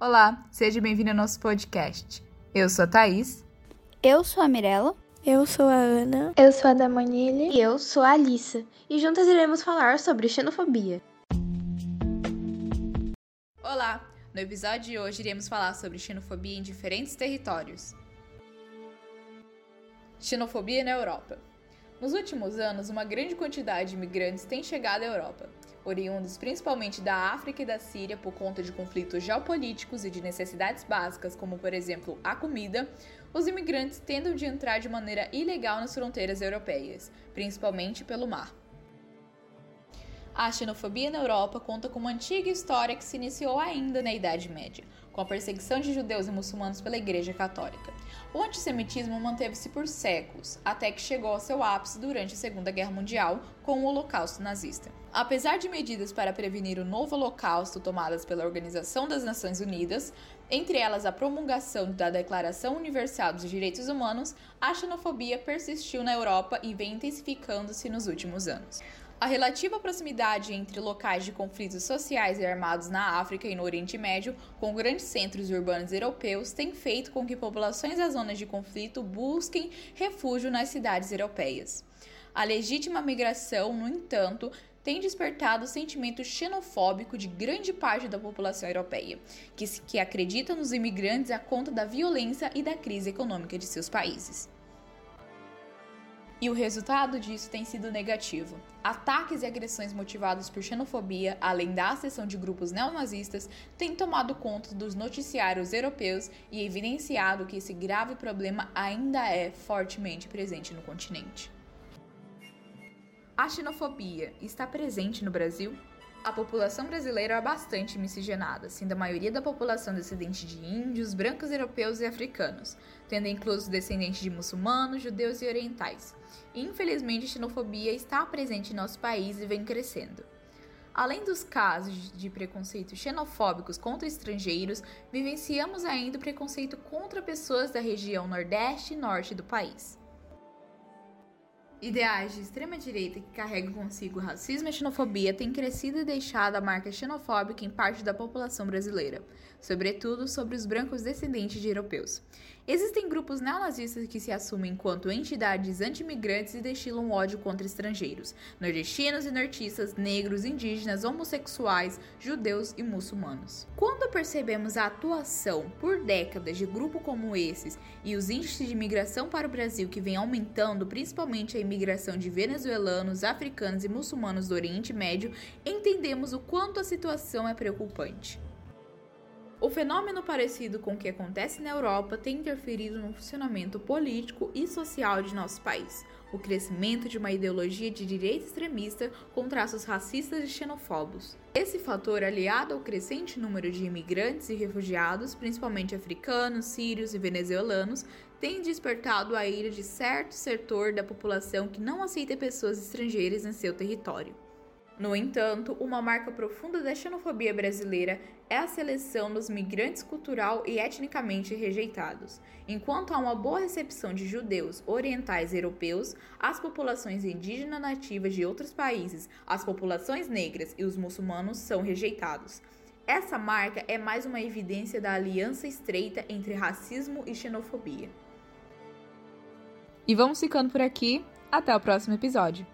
Olá, seja bem-vindo ao nosso podcast. Eu sou a Thaís. Eu sou a Mirella. Eu sou a Ana. Eu sou a Damanile. E eu sou a Alissa. E juntas iremos falar sobre xenofobia. Olá! No episódio de hoje iremos falar sobre xenofobia em diferentes territórios. Xenofobia na Europa. Nos últimos anos, uma grande quantidade de imigrantes tem chegado à Europa, oriundos principalmente da África e da Síria por conta de conflitos geopolíticos e de necessidades básicas, como por exemplo a comida. Os imigrantes tendem de entrar de maneira ilegal nas fronteiras europeias, principalmente pelo mar. A xenofobia na Europa conta com uma antiga história que se iniciou ainda na Idade Média, com a perseguição de judeus e muçulmanos pela Igreja Católica. O antissemitismo manteve-se por séculos, até que chegou ao seu ápice durante a Segunda Guerra Mundial, com o Holocausto nazista. Apesar de medidas para prevenir o novo Holocausto tomadas pela Organização das Nações Unidas, entre elas a promulgação da Declaração Universal dos Direitos Humanos, a xenofobia persistiu na Europa e vem intensificando-se nos últimos anos. A relativa proximidade entre locais de conflitos sociais e armados na África e no Oriente Médio, com grandes centros urbanos europeus, tem feito com que populações das zonas de conflito busquem refúgio nas cidades europeias. A legítima migração, no entanto, tem despertado o sentimento xenofóbico de grande parte da população europeia, que, que acredita nos imigrantes a conta da violência e da crise econômica de seus países. E o resultado disso tem sido negativo. Ataques e agressões motivados por xenofobia, além da acessão de grupos neonazistas, têm tomado conta dos noticiários europeus e evidenciado que esse grave problema ainda é fortemente presente no continente. A xenofobia está presente no Brasil? A população brasileira é bastante miscigenada, sendo a maioria da população descendente de índios, brancos europeus e africanos, tendo incluso descendentes de muçulmanos, judeus e orientais. Infelizmente, a xenofobia está presente em nosso país e vem crescendo. Além dos casos de preconceito xenofóbicos contra estrangeiros, vivenciamos ainda o preconceito contra pessoas da região Nordeste e Norte do país. Ideais de extrema-direita que carregam consigo racismo e xenofobia têm crescido e deixado a marca xenofóbica em parte da população brasileira, sobretudo sobre os brancos descendentes de europeus. Existem grupos neonazistas que se assumem enquanto entidades anti-imigrantes e destilam ódio contra estrangeiros, nordestinos e nortistas, negros, indígenas, homossexuais, judeus e muçulmanos. Quando percebemos a atuação por décadas de grupos como esses e os índices de imigração para o Brasil que vem aumentando, principalmente a imigração de venezuelanos, africanos e muçulmanos do Oriente Médio, entendemos o quanto a situação é preocupante. O fenômeno parecido com o que acontece na Europa tem interferido no funcionamento político e social de nosso país, o crescimento de uma ideologia de direita extremista com traços racistas e xenofobos. Esse fator, aliado ao crescente número de imigrantes e refugiados, principalmente africanos, sírios e venezuelanos, tem despertado a ira de certo setor da população que não aceita pessoas estrangeiras em seu território. No entanto, uma marca profunda da xenofobia brasileira é a seleção dos migrantes cultural e etnicamente rejeitados. Enquanto há uma boa recepção de judeus, orientais e europeus, as populações indígenas nativas de outros países, as populações negras e os muçulmanos são rejeitados. Essa marca é mais uma evidência da aliança estreita entre racismo e xenofobia. E vamos ficando por aqui. Até o próximo episódio.